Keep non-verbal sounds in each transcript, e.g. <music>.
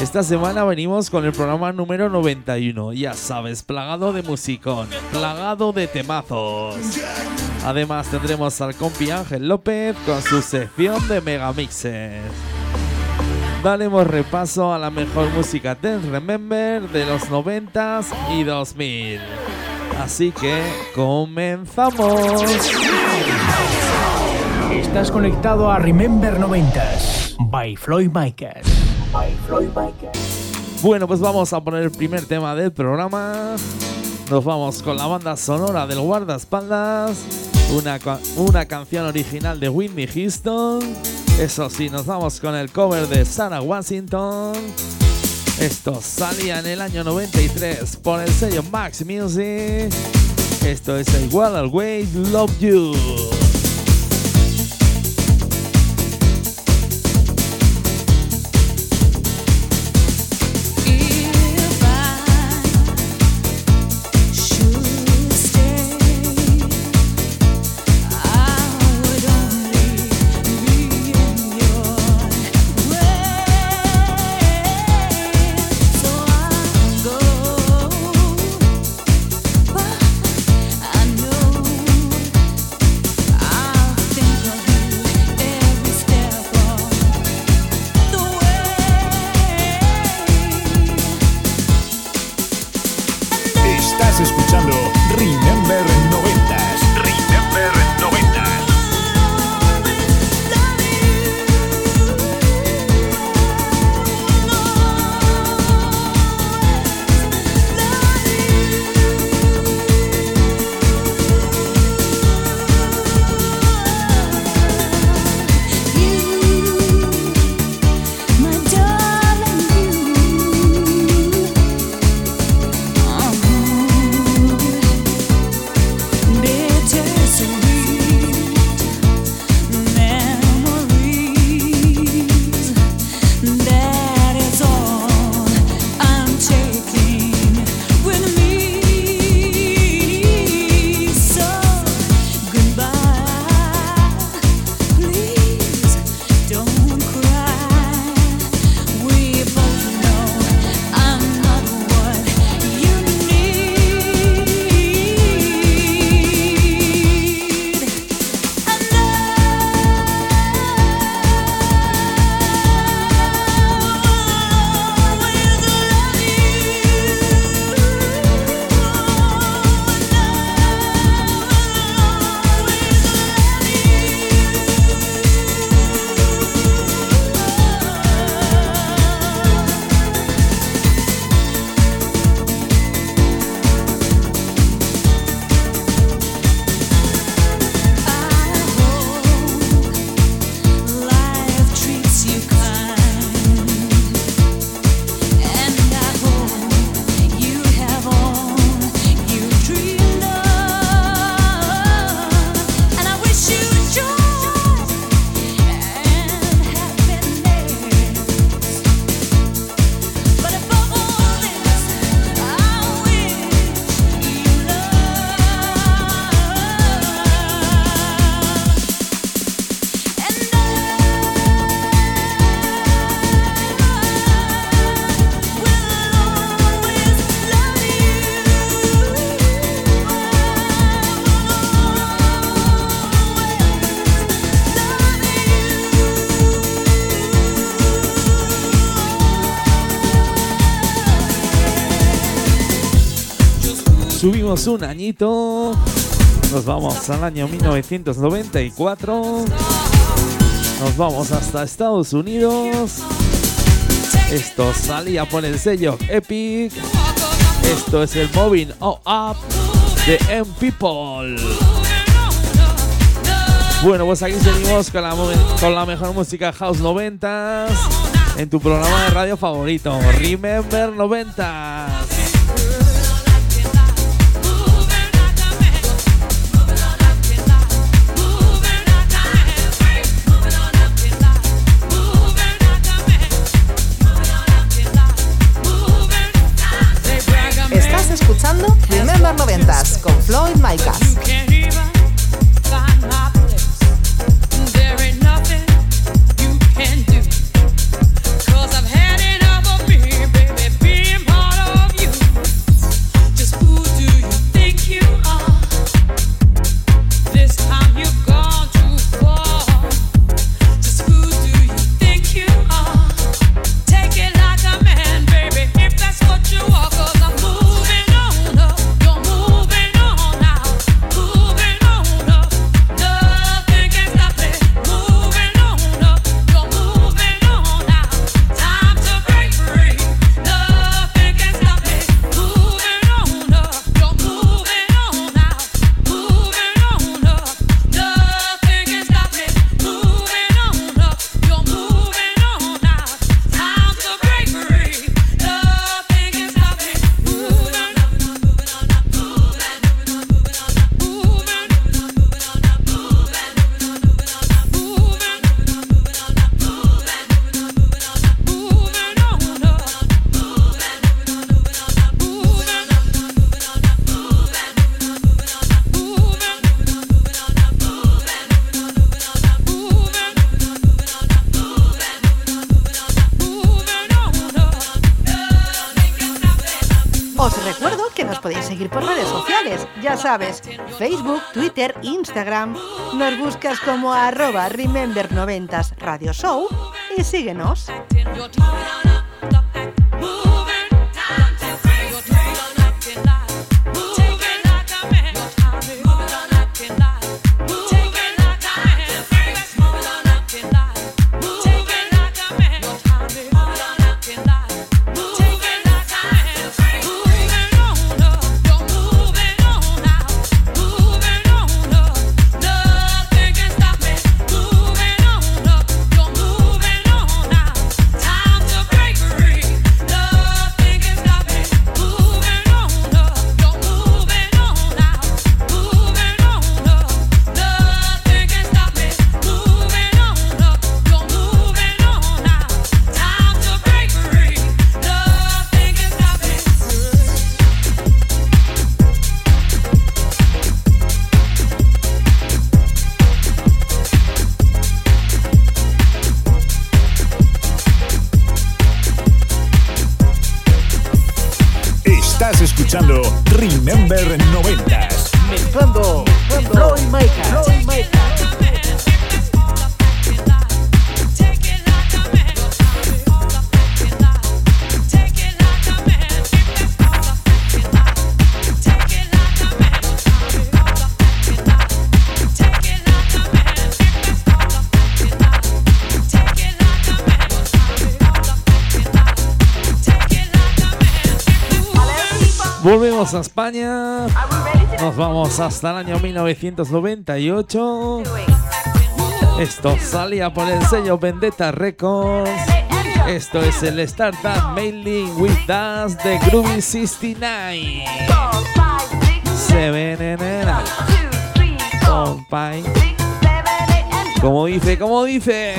Esta semana venimos con el programa número 91, ya sabes, plagado de musicón, plagado de temazos. Además tendremos al compi Ángel López con su sección de megamixes. Daremos repaso a la mejor música Dance Remember de los 90s y 2000. Así que comenzamos. Estás conectado a Remember 90s by Floyd Micas. Bueno, pues vamos a poner el primer tema del programa. Nos vamos con la banda sonora del guardaespaldas. Una, una canción original de Whitney Houston. Eso sí, nos vamos con el cover de Sarah Washington. Esto salía en el año 93 por el sello Max Music. Esto es el Will Always Love You. un añito. Nos vamos al año 1994. Nos vamos hasta Estados Unidos. Esto salía por el sello Epic. Esto es el Moving All Up de M People. Bueno, pues aquí seguimos con la, con la mejor música House 90 en tu programa de radio favorito, Remember 90. 90 con Floyd Micah. Instagram. Nos buscas como arroba remember90 Radio Show y síguenos. Pues hasta el año 1998. Esto salía por el sello Vendetta Records. Esto es el Startup Mailing with Us de Groovy 69. Se venenera. Compay. Como dice, como dice.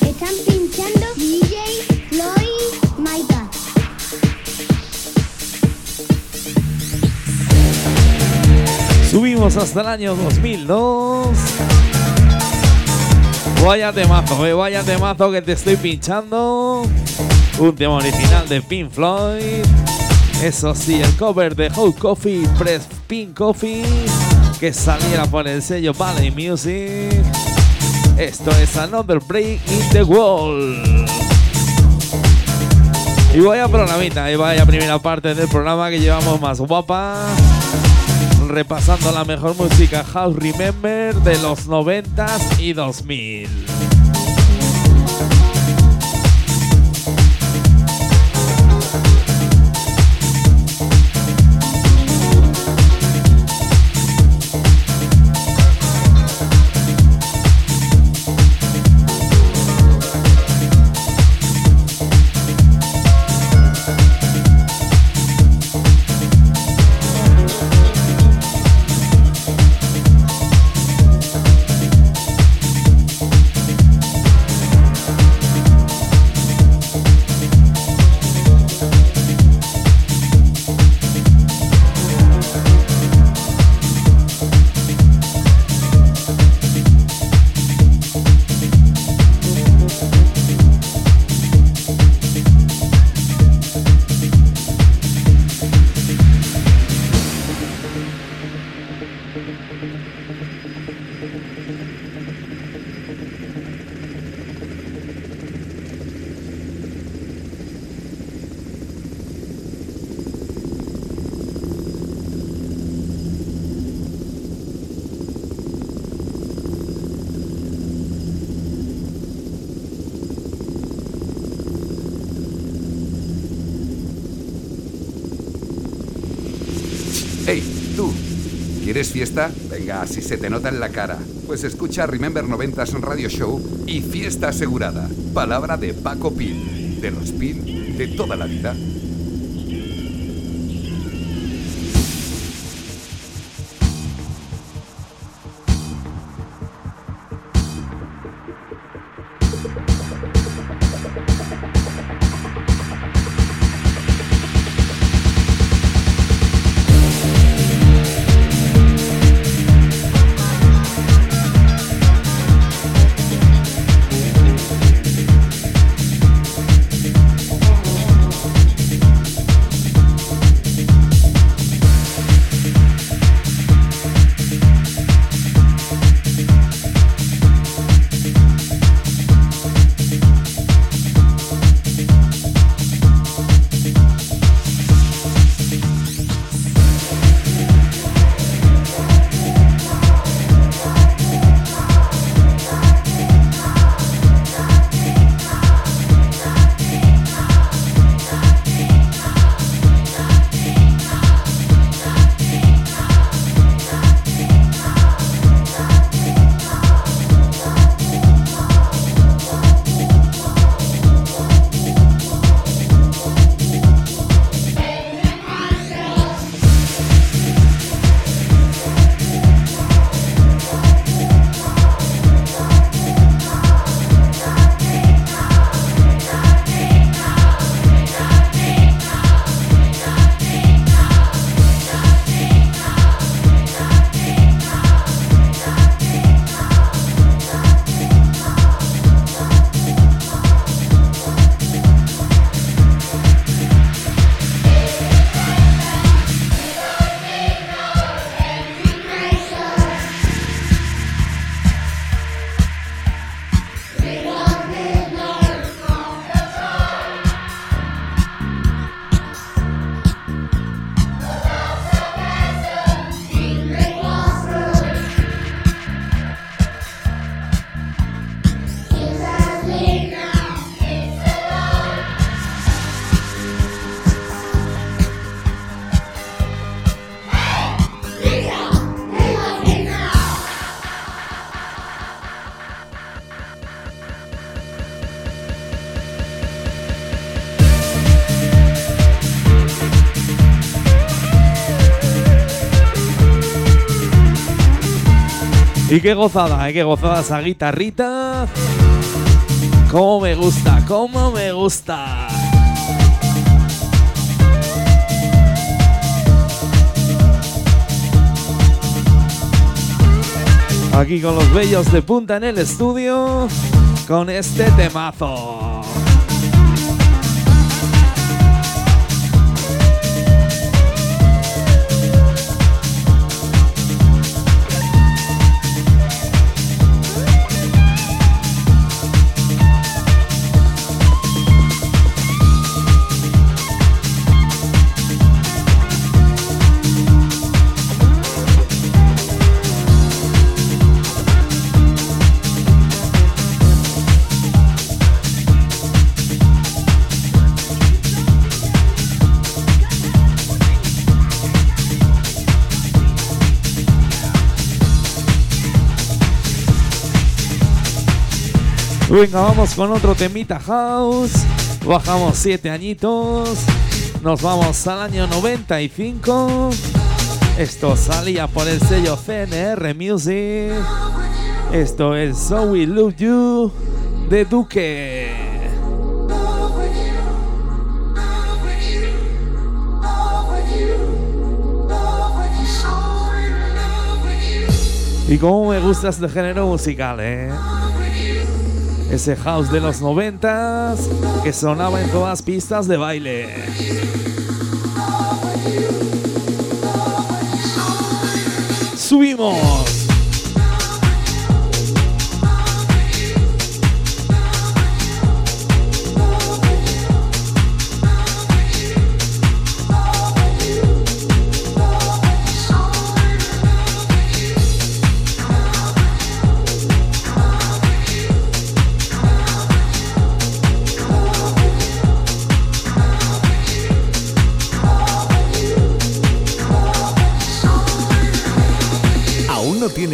Están pinchando DJ Floyd. Subimos hasta el año 2002. Vaya temazo, eh, vaya temazo que te estoy pinchando. Un tema original de Pink Floyd. Eso sí, el cover de Hot Coffee Press Pink Coffee que saliera por el sello Valley Music. Esto es Another Break in the Wall. Y vaya programita, y vaya primera parte del programa que llevamos más guapa. Repasando la mejor música House Remember de los 90s y 2000. ¿Quieres fiesta? Venga, si se te nota en la cara. Pues escucha Remember 90s Radio Show y fiesta asegurada. Palabra de Paco Pil. De los Pil de toda la vida. Y qué gozada, ¿eh? qué gozada esa guitarrita. Cómo me gusta, cómo me gusta. Aquí con los bellos de punta en el estudio, con este temazo. Venga, vamos con otro temita house. Bajamos 7 añitos. Nos vamos al año 95. Esto salía por el sello CNR Music. Esto es So We Love You de Duque. Y cómo me gusta este género musical, ¿eh? Ese house de los noventas que sonaba en todas pistas de baile. Subimos.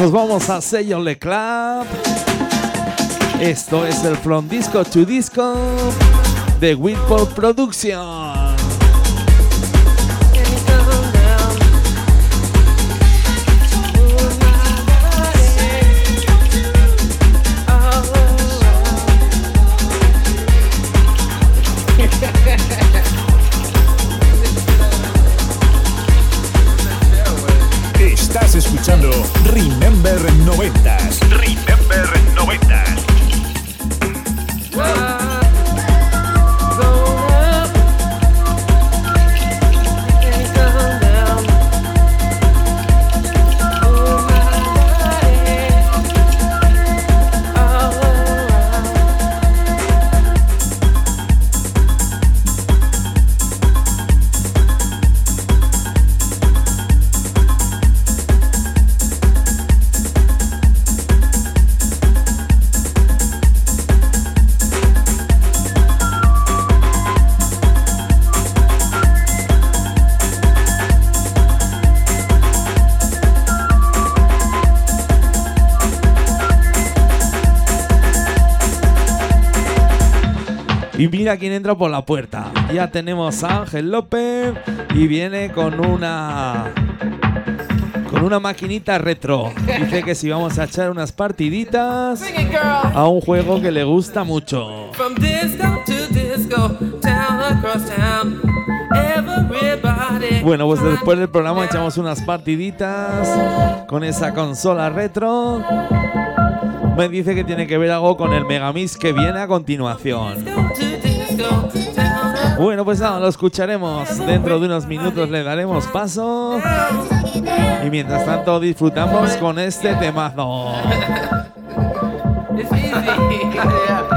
Nos vamos a sello Le Club. Esto es el From Disco to Disco de Whitport Production. Mira quién entra por la puerta. Ya tenemos a Ángel López y viene con una con una maquinita retro. Dice que si vamos a echar unas partiditas a un juego que le gusta mucho. From disco to disco, town across town, everybody. Bueno, pues después del programa echamos unas partiditas con esa consola retro. Me dice que tiene que ver algo con el Megamix que viene a continuación. Bueno, pues nada, lo escucharemos. Dentro de unos minutos le daremos paso. Y mientras tanto disfrutamos con este temazo. <laughs>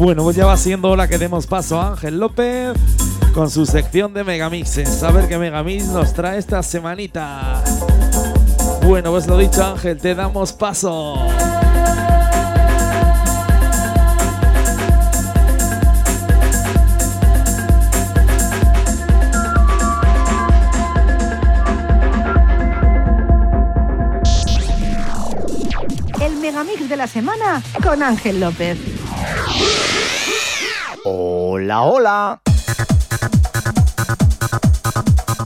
Bueno, pues ya va siendo hora que demos paso a Ángel López con su sección de Megamixes. A ver qué Megamix nos trae esta semanita. Bueno, pues lo dicho Ángel, te damos paso. El Megamix de la semana con Ángel López. Hola, hola.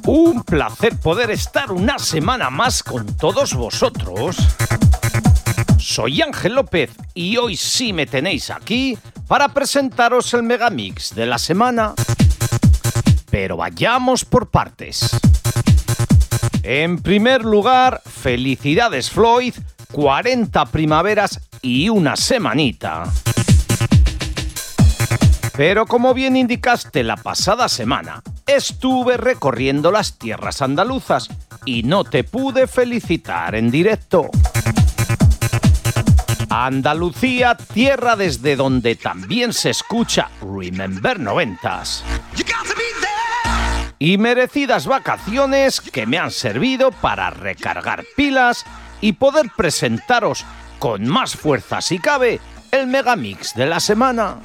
Un placer poder estar una semana más con todos vosotros. Soy Ángel López y hoy sí me tenéis aquí para presentaros el Megamix de la semana. Pero vayamos por partes. En primer lugar, felicidades Floyd, 40 primaveras y una semanita. Pero como bien indicaste la pasada semana, estuve recorriendo las tierras andaluzas y no te pude felicitar en directo. Andalucía, tierra desde donde también se escucha Remember Noventas. Y merecidas vacaciones que me han servido para recargar pilas y poder presentaros con más fuerza si cabe el megamix de la semana.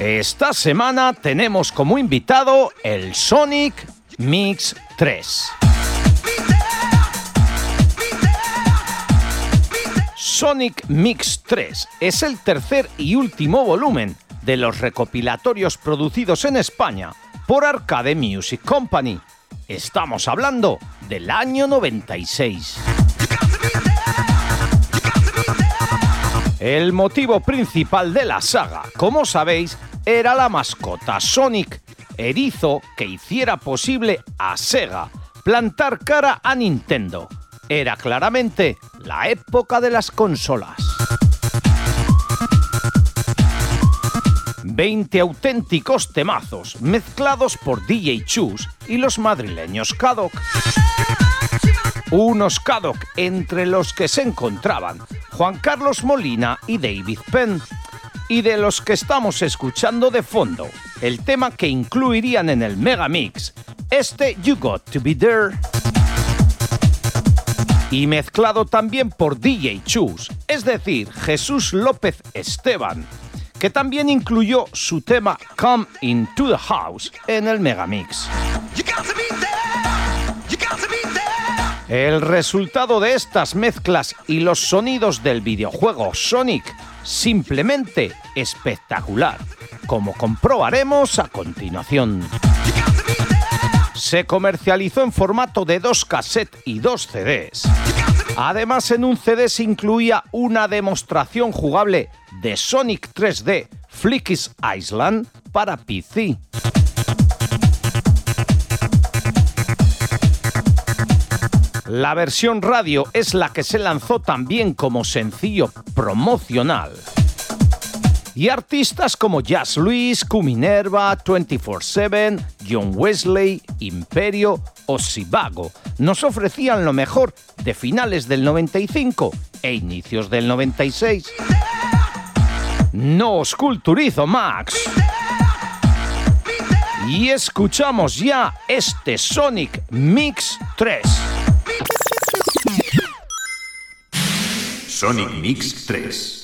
Esta semana tenemos como invitado el Sonic Mix 3. Sonic Mix 3 es el tercer y último volumen de los recopilatorios producidos en España por Arcade Music Company. Estamos hablando del año 96. El motivo principal de la saga, como sabéis, era la mascota Sonic, erizo que hiciera posible a Sega plantar cara a Nintendo. Era claramente la época de las consolas. 20 auténticos temazos mezclados por DJ Chus y los madrileños Kadok. Unos Kadok entre los que se encontraban Juan Carlos Molina y David Penn, y de los que estamos escuchando de fondo, el tema que incluirían en el Megamix, este You Got to Be There. Y mezclado también por DJ Chus, es decir, Jesús López Esteban, que también incluyó su tema Come Into the House en el Megamix. El resultado de estas mezclas y los sonidos del videojuego Sonic simplemente espectacular, como comprobaremos a continuación. Se comercializó en formato de dos cassettes y dos CDs. Además, en un CD se incluía una demostración jugable de Sonic 3D Flicky's Island para PC. La versión radio es la que se lanzó también como sencillo promocional. Y artistas como Jazz Luis, Minerva, 24-7, John Wesley, Imperio o Sivago nos ofrecían lo mejor de finales del 95 e inicios del 96. No os culturizo, Max. Y escuchamos ya este Sonic Mix 3. Sonic Mix 3.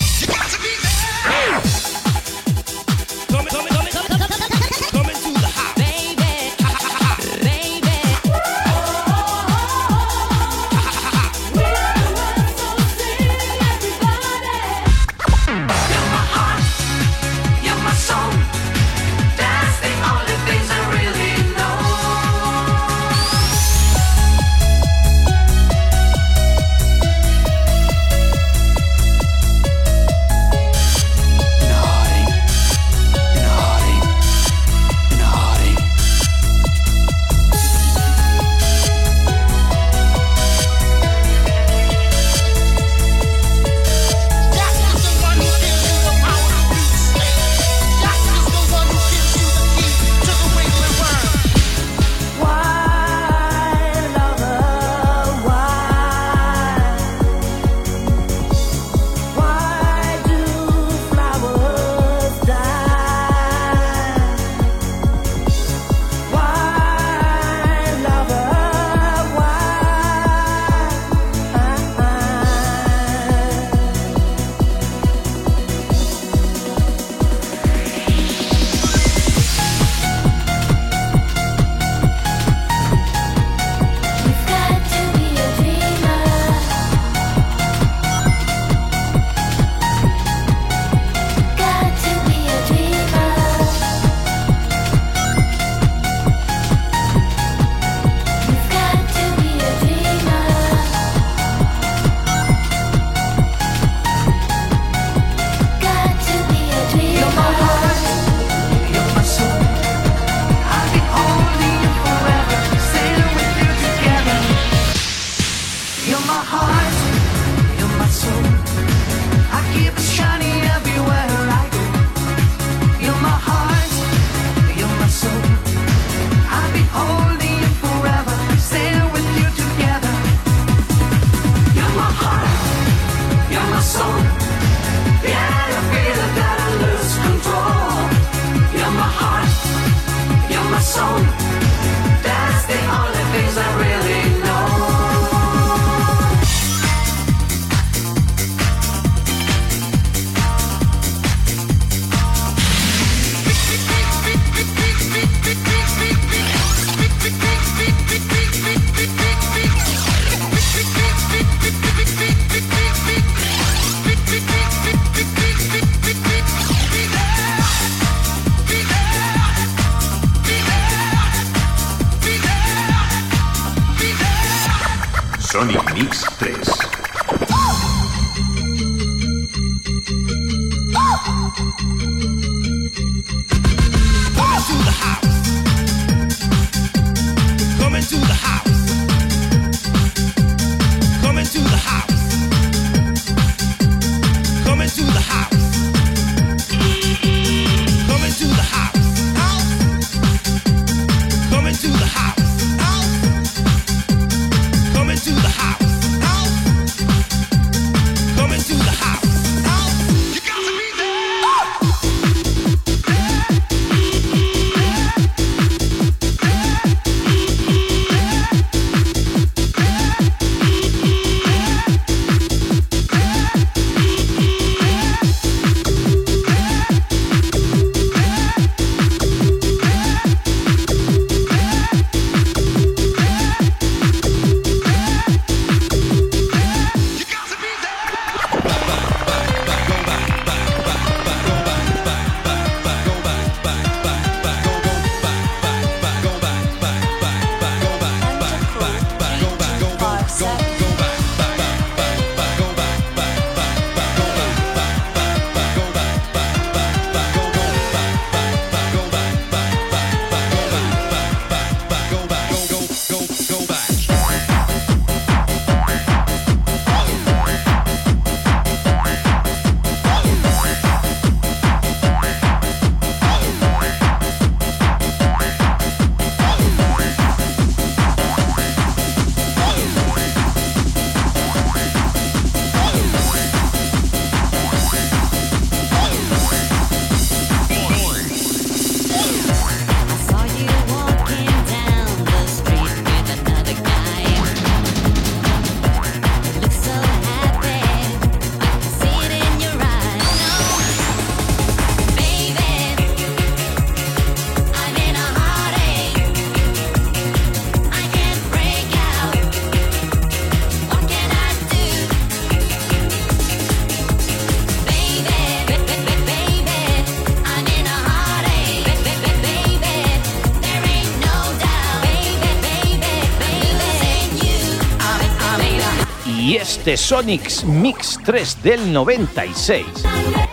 Este Sonics Mix 3 del 96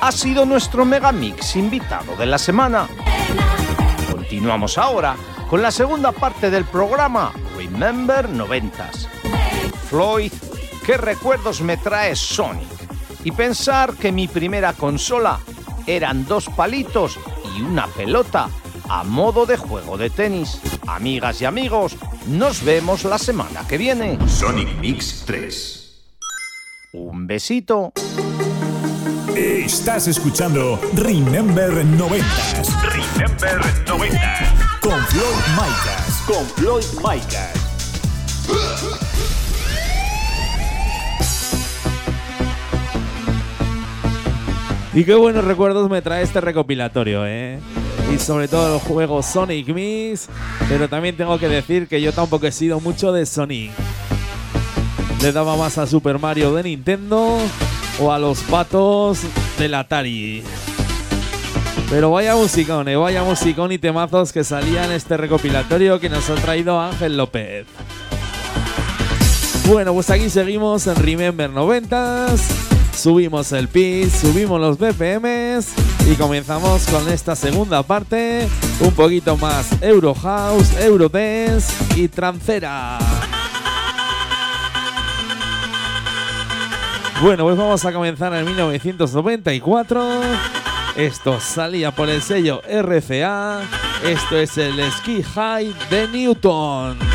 ha sido nuestro Megamix invitado de la semana. Continuamos ahora con la segunda parte del programa Remember 90s. Floyd, ¿qué recuerdos me trae Sonic? Y pensar que mi primera consola eran dos palitos y una pelota a modo de juego de tenis. Amigas y amigos, nos vemos la semana que viene. Sonic Mix 3. Un besito. Estás escuchando Remember 90s Remember 90. con Floyd Micas. Con Floyd Micas. Y qué buenos recuerdos me trae este recopilatorio, ¿eh? Y sobre todo el juego Sonic Mix. Pero también tengo que decir que yo tampoco he sido mucho de Sonic. Le daba más a Super Mario de Nintendo o a los patos del Atari. Pero vaya musicón, eh, vaya musicón y temazos que salían este recopilatorio que nos ha traído Ángel López. Bueno, pues aquí seguimos en Remember 90s. Subimos el pitch, subimos los BPMs y comenzamos con esta segunda parte, un poquito más Euro House, Euro Dance y Trancera. Bueno, pues vamos a comenzar en 1994. Esto salía por el sello RCA. Esto es el Ski High de Newton.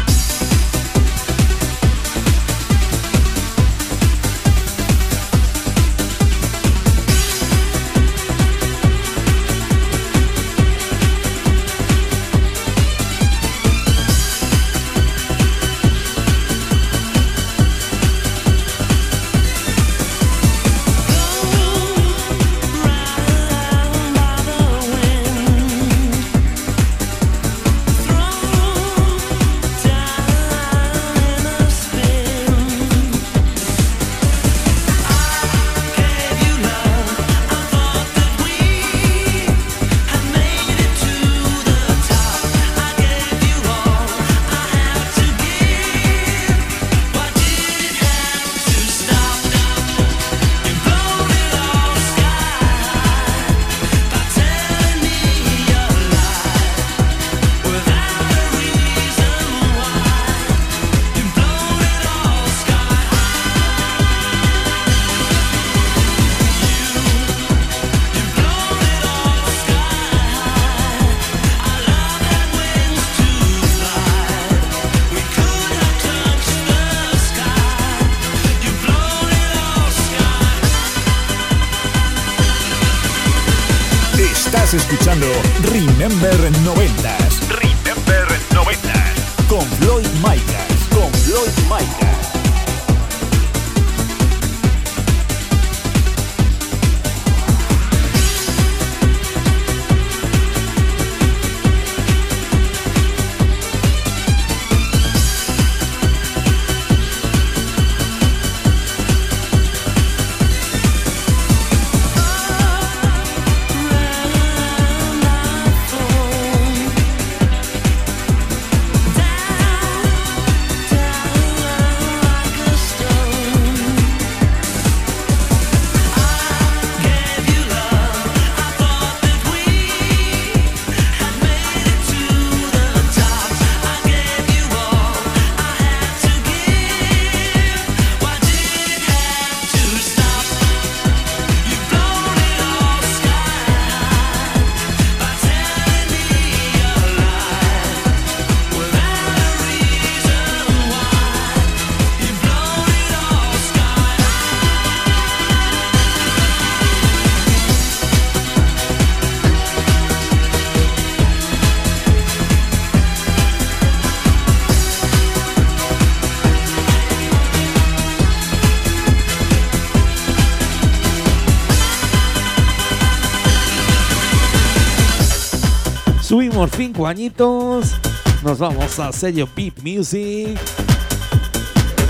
Subimos cinco añitos. Nos vamos a sello Beat Music.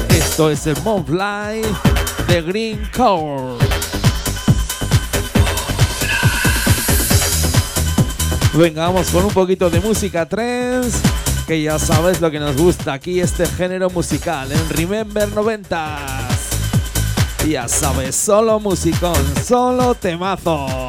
Esto es el Live de Green Core. Venga, vamos con un poquito de música trance. Que ya sabes lo que nos gusta aquí, este género musical en Remember 90s. Ya sabes, solo musicón, solo temazos.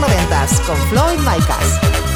90s con Floyd Micas.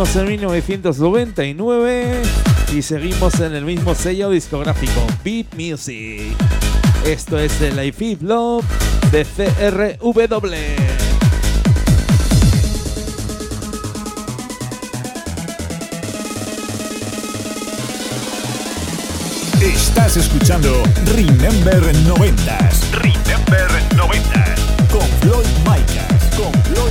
Seguimos en 1999 y seguimos en el mismo sello discográfico, Beat Music. Esto es el Feel Love de CRW. Estás escuchando Remember 90s. Remember 90. Con Floyd Micas. Con Floyd.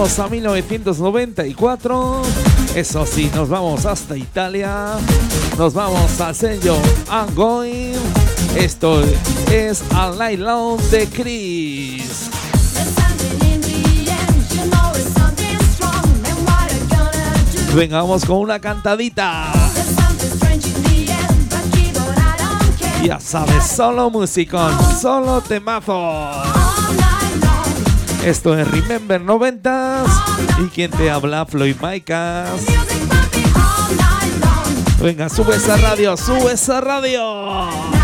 Volvemos a 1994. Eso sí, nos vamos hasta Italia. Nos vamos al sello Ongoing. Esto es A Light Long de Chris. Venga, vamos con una cantadita. Ya sabes, solo musicón, solo temazo. Esto es Remember 90s y quien te habla, Floyd Micas. Venga, sube esa radio, sube esa radio.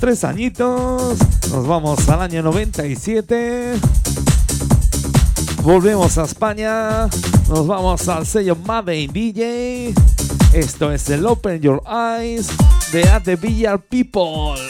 tres añitos. Nos vamos al año 97. Volvemos a España. Nos vamos al sello Made in DJ. Esto es el Open Your Eyes de At the Villar People.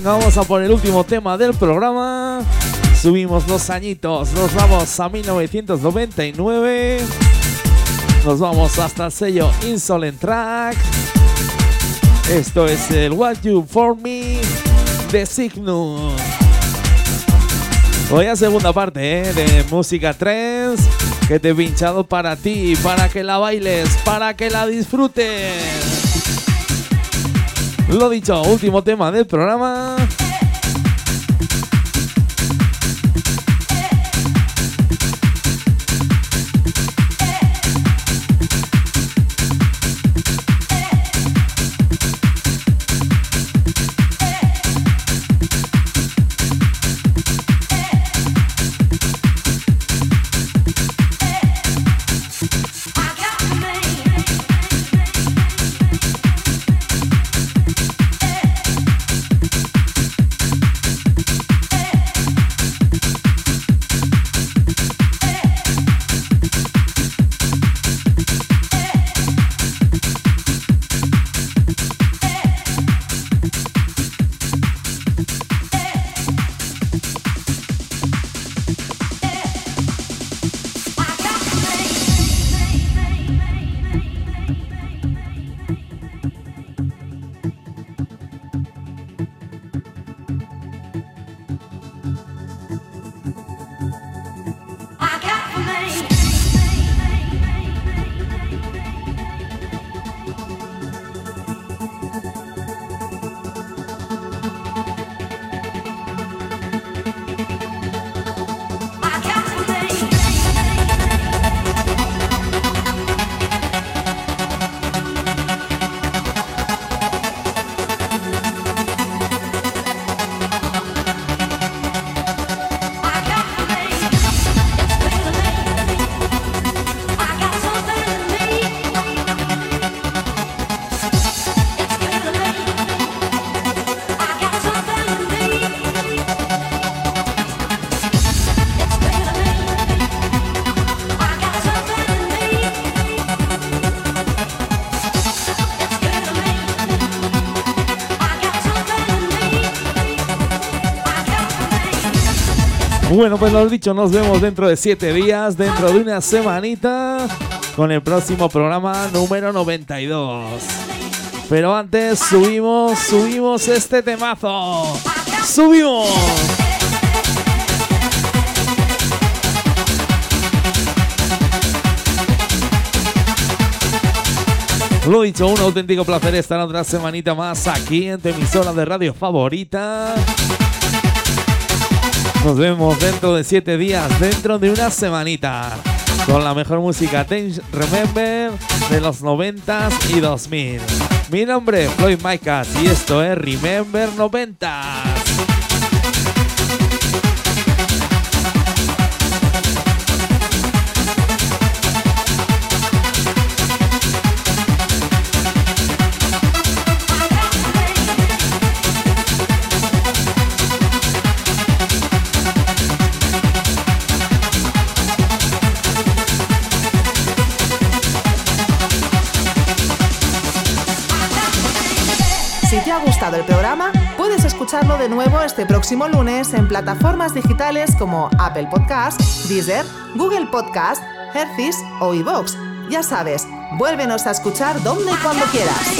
Venga, vamos a por el último tema del programa. Subimos dos añitos, nos vamos a 1999. Nos vamos hasta el sello Insolent Track. Esto es el What You For Me de Signum. Hoy a segunda parte ¿eh? de música trance que te he pinchado para ti, para que la bailes, para que la disfrutes. Lo dicho, último tema del programa. Bueno, pues lo dicho, nos vemos dentro de siete días, dentro de una semanita, con el próximo programa número 92. Pero antes subimos, subimos este temazo. ¡Subimos! Lo dicho, un auténtico placer estar otra semanita más aquí en tu emisora de radio favorita. Nos vemos dentro de siete días, dentro de una semanita, con la mejor música Dance Remember de los 90s y 2000. Mi nombre es Floyd Micas y esto es Remember 90s. Si te ha gustado el programa, puedes escucharlo de nuevo este próximo lunes en plataformas digitales como Apple Podcast, Deezer, Google Podcast, Hercis o iVoox. Ya sabes, vuélvenos a escuchar donde y cuando quieras.